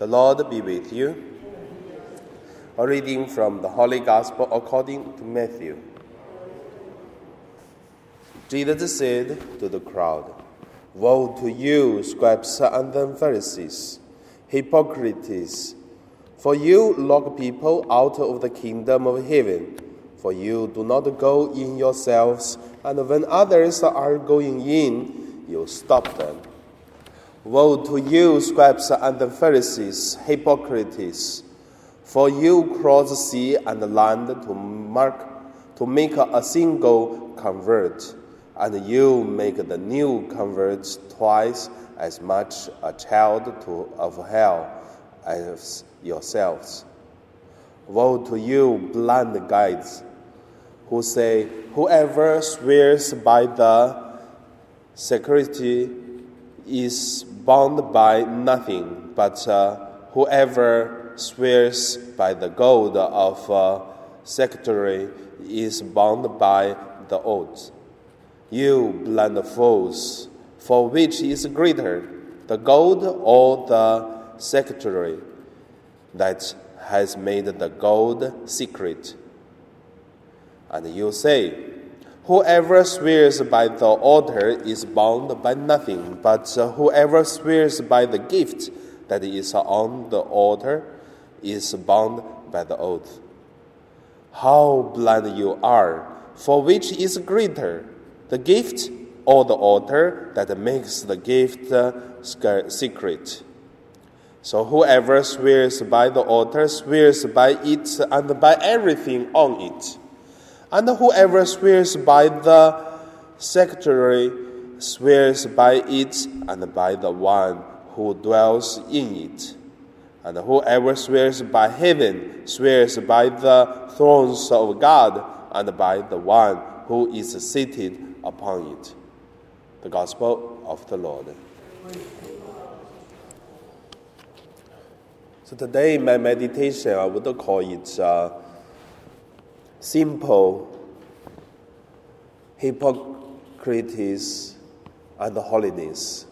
The Lord be with you. A reading from the Holy Gospel according to Matthew. Jesus said to the crowd, Woe to you, scribes and Pharisees, hypocrites! For you lock people out of the kingdom of heaven, for you do not go in yourselves, and when others are going in, you stop them. Woe to you, scribes and the Pharisees, hypocrites! For you cross sea and land to mark to make a single convert, and you make the new convert twice as much a child to, of hell as yourselves. Woe to you, blind guides, who say, Whoever swears by the security is bound by nothing, but uh, whoever swears by the gold of uh, secretary is bound by the oath. You blind fools, for which is greater, the gold or the secretary that has made the gold secret? And you say, Whoever swears by the altar is bound by nothing, but whoever swears by the gift that is on the altar is bound by the oath. How blind you are! For which is greater, the gift or the altar that makes the gift secret? So whoever swears by the altar swears by it and by everything on it. And whoever swears by the secretary swears by it and by the one who dwells in it. And whoever swears by heaven swears by the thrones of God and by the one who is seated upon it. The Gospel of the Lord. So today, in my meditation, I would call it. Uh, simple hypocrites and holiness.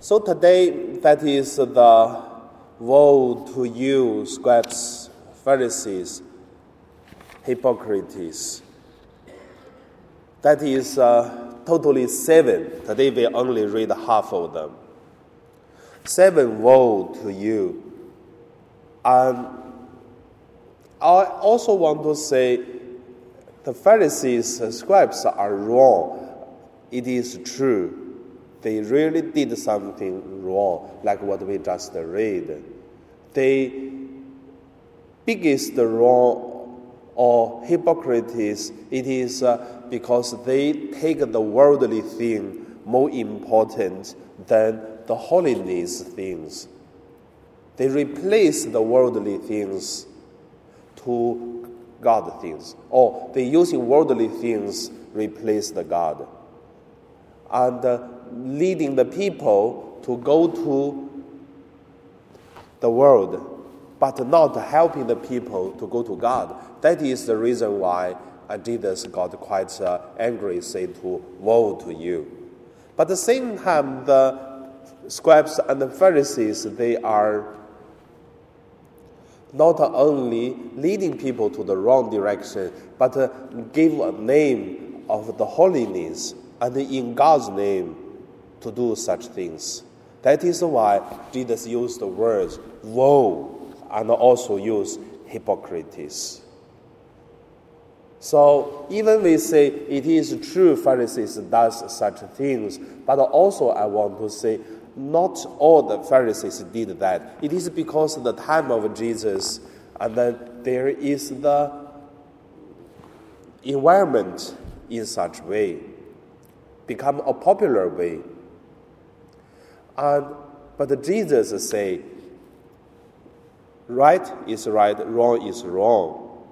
So today, that is the woe to you, scribes, Pharisees, hypocrites. That is uh, totally seven. Today we only read half of them. Seven woe to you. And I also want to say the Pharisees and scribes are wrong. It is true. They really did something wrong, like what we just read. The biggest wrong or hypocrites, it is uh, because they take the worldly thing more important than the holiness things. They replace the worldly things to God things, or they using worldly things replace the God, and uh, leading the people to go to the world, but not helping the people to go to God. That is the reason why Jesus got quite uh, angry, say to woe to you. But at the same time, the scribes and the Pharisees, they are not only leading people to the wrong direction, but uh, give a name of the holiness and in God's name to do such things. That is why Jesus used the words woe and also used hypocrites. So even we say it is true Pharisees does such things, but also I want to say not all the Pharisees did that. It is because of the time of Jesus, and then there is the environment in such way, become a popular way. And but Jesus say, right is right, wrong is wrong,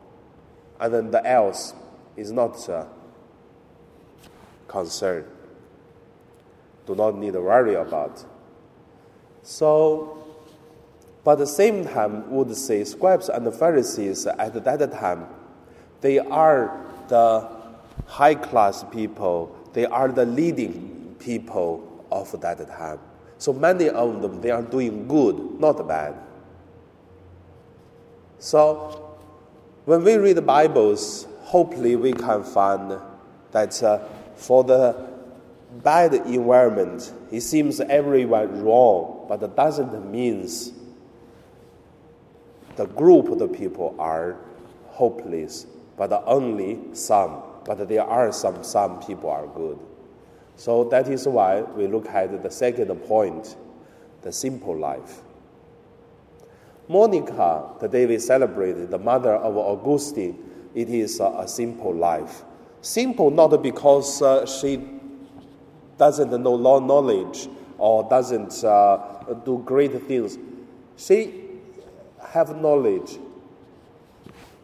and then the else is not uh, concerned. Do not need to worry about. So, but at the same time, would say scribes and the Pharisees at that time, they are the high class people, they are the leading people of that time. So many of them, they are doing good, not bad. So when we read the Bibles, hopefully we can find that uh, for the bad environment, it seems everyone wrong, but it doesn't mean the group of the people are hopeless, but only some. But there are some, some people are good. So that is why we look at the second point, the simple life. Monica, today we celebrate the mother of Augustine. It is a, a simple life. Simple not because uh, she doesn't know law knowledge or doesn't uh, do great things. She have knowledge.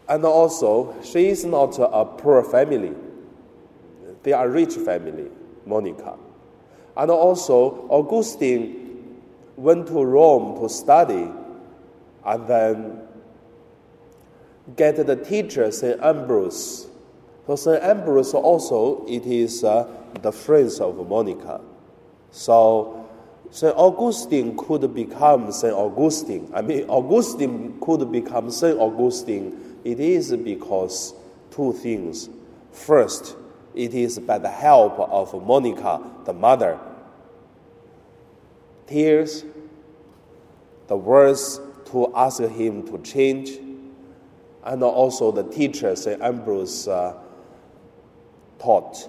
And also, she is not a poor family. They are rich family, Monica. And also, Augustine went to Rome to study and then get the teacher, St. Ambrose. St. Ambrose also, it is uh, the friends of Monica. So St. Augustine could become St. Augustine. I mean, Augustine could become St. Augustine. It is because two things. First, it is by the help of Monica, the mother. Tears, the words to ask him to change, and also the teacher, St. Ambrose, uh, taught.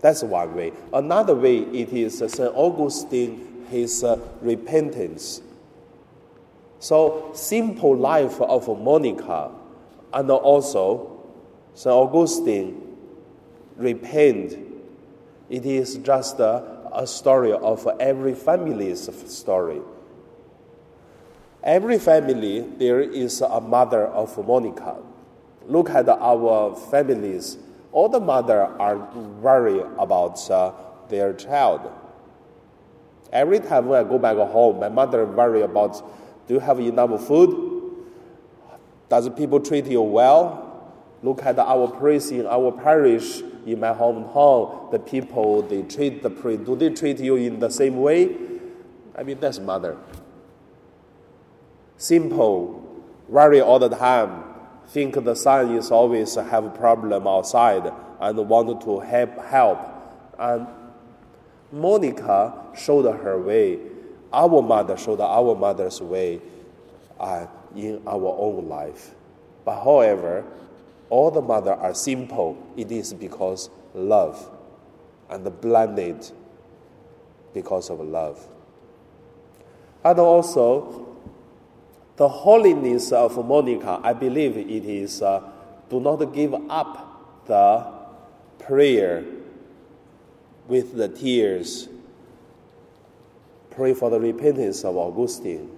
That's one way. Another way it is uh, St. Augustine, his uh, repentance. So, simple life of Monica, and also St. Augustine repent. It is just a, a story of every family's story. Every family, there is a mother of Monica. Look at our families all the mother are worried about uh, their child. Every time when I go back home, my mother worry about, do you have enough food? Does people treat you well? Look at our priest in our parish, in my hometown. The people they treat the priest. Do they treat you in the same way? I mean, that's mother. Simple, worry all the time think the is always have a problem outside and want to help help. And Monica showed her way. Our mother showed our mother's way uh, in our own life. But however, all the mother are simple. It is because love and blended because of love. And also, the holiness of Monica, I believe it is uh, do not give up the prayer with the tears. Pray for the repentance of Augustine.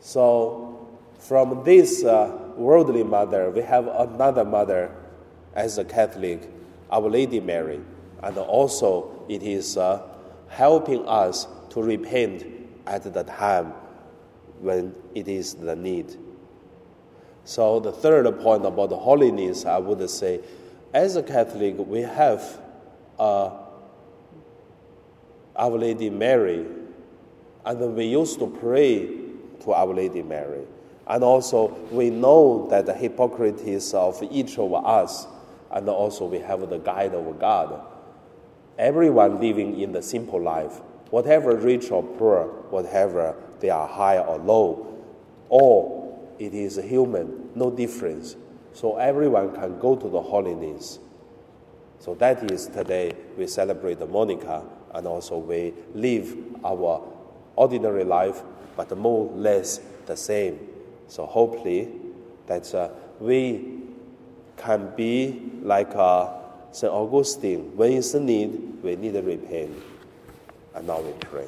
So, from this uh, worldly mother, we have another mother as a Catholic, Our Lady Mary. And also, it is uh, helping us to repent at the time when it is the need. So, the third point about the holiness, I would say, as a Catholic, we have uh, Our Lady Mary, and we used to pray to Our Lady Mary. And also, we know that the hypocrites of each of us, and also we have the guide of God. Everyone living in the simple life, whatever rich or poor, whatever they are high or low, all it is human, no difference. So everyone can go to the holiness. So that is today we celebrate the Monica and also we live our ordinary life, but more or less the same. So hopefully that uh, we can be like uh, St. Augustine. When it's a need, we need to repent. And now we pray.